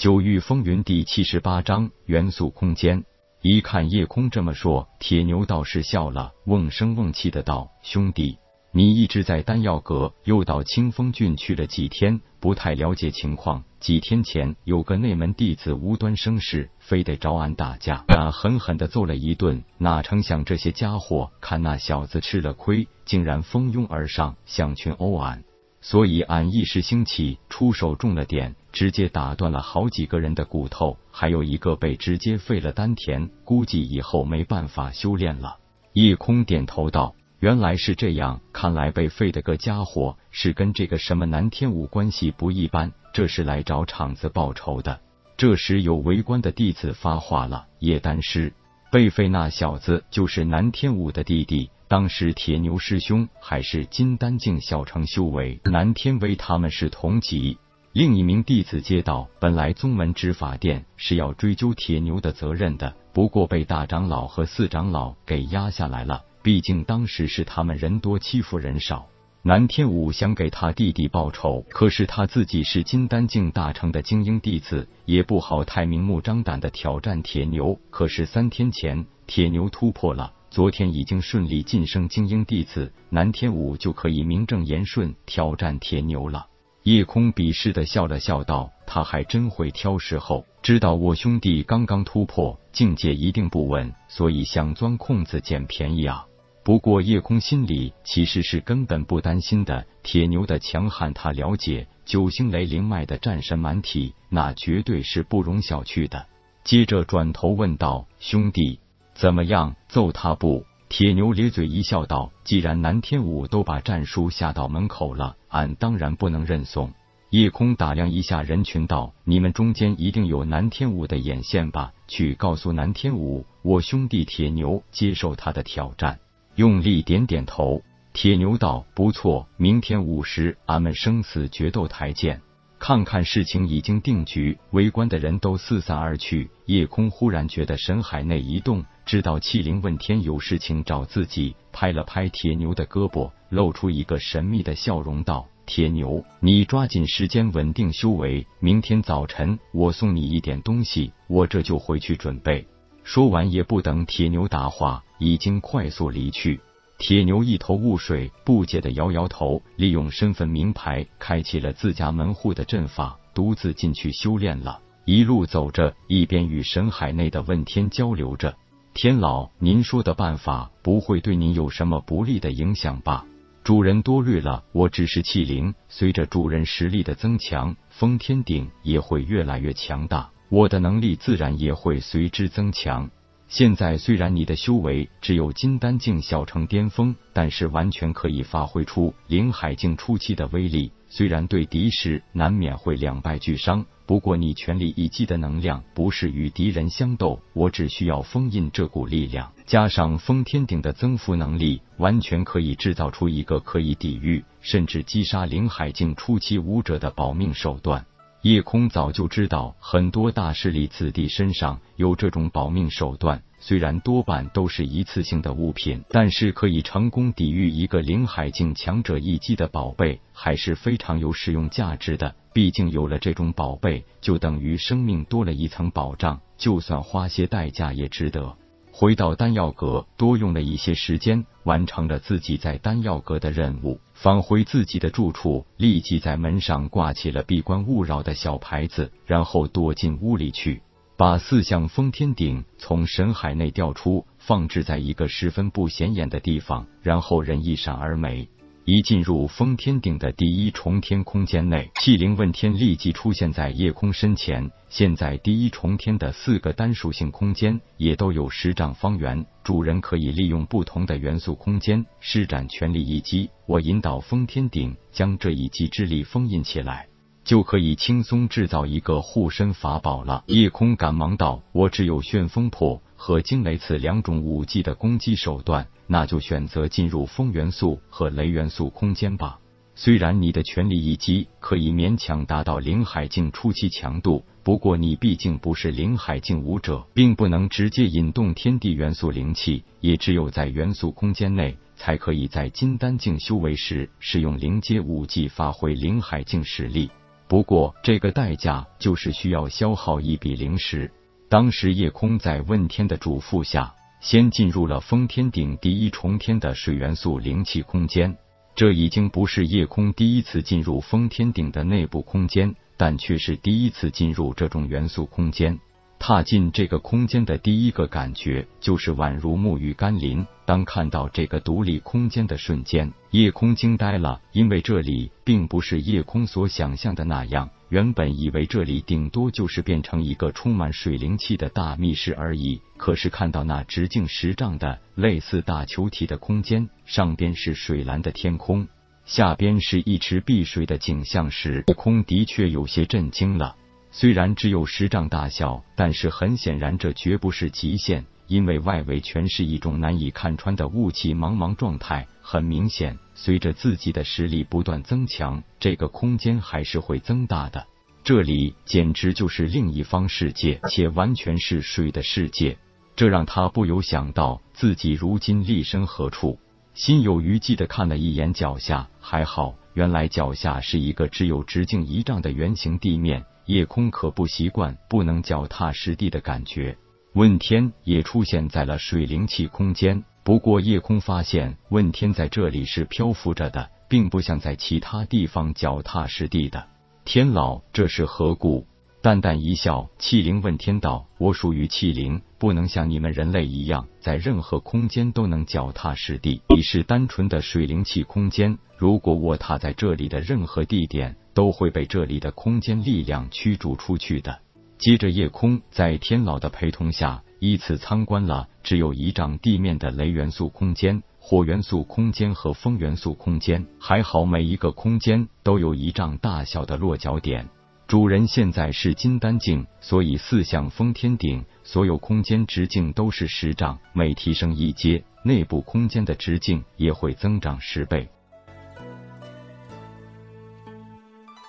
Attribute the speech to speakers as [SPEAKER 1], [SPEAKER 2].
[SPEAKER 1] 九域风云第七十八章元素空间。一看夜空这么说，铁牛道士笑了，瓮声瓮气的道：“兄弟，你一直在丹药阁，又到清风郡去了几天，不太了解情况。几天前有个内门弟子无端生事，非得找俺打架，俺狠狠的揍了一顿。哪成想这些家伙看那小子吃了亏，竟然蜂拥而上，想群殴俺。”所以俺一时兴起，出手重了点，直接打断了好几个人的骨头，还有一个被直接废了丹田，估计以后没办法修炼了。夜空点头道：“原来是这样，看来被废的个家伙是跟这个什么南天武关系不一般，这是来找场子报仇的。”这时有围观的弟子发话了：“叶丹师，被废那小子就是南天武的弟弟。”当时铁牛师兄还是金丹境小成修为，南天威他们是同级。另一名弟子接到：“本来宗门执法殿是要追究铁牛的责任的，不过被大长老和四长老给压下来了。毕竟当时是他们人多欺负人少。南天武想给他弟弟报仇，可是他自己是金丹境大成的精英弟子，也不好太明目张胆的挑战铁牛。可是三天前，铁牛突破了。”昨天已经顺利晋升精英弟子，南天武就可以名正言顺挑战铁牛了。夜空鄙视的笑了笑道：“他还真会挑时候，知道我兄弟刚刚突破境界一定不稳，所以想钻空子捡便宜啊。”不过夜空心里其实是根本不担心的，铁牛的强悍他了解，九星雷灵脉的战神满体，那绝对是不容小觑的。接着转头问道：“兄弟。”怎么样？揍他不？铁牛咧嘴一笑，道：“既然南天武都把战书下到门口了，俺当然不能认怂。”夜空打量一下人群，道：“你们中间一定有南天武的眼线吧？去告诉南天武，我兄弟铁牛接受他的挑战。”用力点点头。铁牛道：“不错，明天午时，俺们生死决斗台见。”看看事情已经定局，围观的人都四散而去。夜空忽然觉得神海内一动。知道气灵问天有事情找自己，拍了拍铁牛的胳膊，露出一个神秘的笑容，道：“铁牛，你抓紧时间稳定修为，明天早晨我送你一点东西，我这就回去准备。”说完，也不等铁牛答话，已经快速离去。铁牛一头雾水，不解的摇摇头，利用身份名牌，开启了自家门户的阵法，独自进去修炼了。一路走着，一边与神海内的问天交流着。天老，您说的办法不会对您有什么不利的影响吧？主人多虑了，我只是气灵，随着主人实力的增强，封天顶也会越来越强大，我的能力自然也会随之增强。现在虽然你的修为只有金丹境小成巅峰，但是完全可以发挥出灵海境初期的威力。虽然对敌时难免会两败俱伤，不过你全力一击的能量不是与敌人相斗，我只需要封印这股力量，加上封天顶的增幅能力，完全可以制造出一个可以抵御甚至击杀灵海境初期武者的保命手段。夜空早就知道很多大势力子弟身上有这种保命手段。虽然多半都是一次性的物品，但是可以成功抵御一个灵海境强者一击的宝贝，还是非常有使用价值的。毕竟有了这种宝贝，就等于生命多了一层保障，就算花些代价也值得。回到丹药阁，多用了一些时间，完成了自己在丹药阁的任务，返回自己的住处，立即在门上挂起了“闭关勿扰”的小牌子，然后躲进屋里去。把四象封天鼎从神海内调出，放置在一个十分不显眼的地方，然后人一闪而没。一进入封天鼎的第一重天空间内，气灵问天立即出现在夜空身前。现在第一重天的四个单属性空间也都有十丈方圆，主人可以利用不同的元素空间施展全力一击。我引导封天鼎将这一击之力封印起来。就可以轻松制造一个护身法宝了。夜空赶忙道：“我只有旋风破和惊雷刺两种武技的攻击手段，那就选择进入风元素和雷元素空间吧。虽然你的全力一击可以勉强达到灵海境初期强度，不过你毕竟不是灵海境武者，并不能直接引动天地元素灵气，也只有在元素空间内，才可以在金丹境修为时使用灵阶武技，发挥灵海境实力。”不过这个代价就是需要消耗一笔灵石。当时夜空在问天的嘱咐下，先进入了封天顶第一重天的水元素灵气空间。这已经不是夜空第一次进入封天顶的内部空间，但却是第一次进入这种元素空间。踏进这个空间的第一个感觉，就是宛如沐浴甘霖。当看到这个独立空间的瞬间，夜空惊呆了，因为这里并不是夜空所想象的那样。原本以为这里顶多就是变成一个充满水灵气的大密室而已，可是看到那直径十丈的类似大球体的空间，上边是水蓝的天空，下边是一池碧水的景象时，悟 空的确有些震惊了。虽然只有十丈大小，但是很显然这绝不是极限，因为外围全是一种难以看穿的雾气茫茫状态。很明显，随着自己的实力不断增强，这个空间还是会增大的。这里简直就是另一方世界，且完全是水的世界，这让他不由想到自己如今立身何处，心有余悸的看了一眼脚下，还好，原来脚下是一个只有直径一丈的圆形地面。夜空可不习惯不能脚踏实地的感觉，问天也出现在了水灵气空间。不过夜空发现问天在这里是漂浮着的，并不像在其他地方脚踏实地的。天老，这是何故？淡淡一笑，气灵问天道：“我属于气灵，不能像你们人类一样，在任何空间都能脚踏实地。你是单纯的水灵气空间，如果我踏在这里的任何地点。”都会被这里的空间力量驱逐出去的。接着，夜空在天老的陪同下，依次参观了只有一丈地面的雷元素空间、火元素空间和风元素空间。还好，每一个空间都有一丈大小的落脚点。主人现在是金丹境，所以四象封天顶所有空间直径都是十丈，每提升一阶，内部空间的直径也会增长十倍。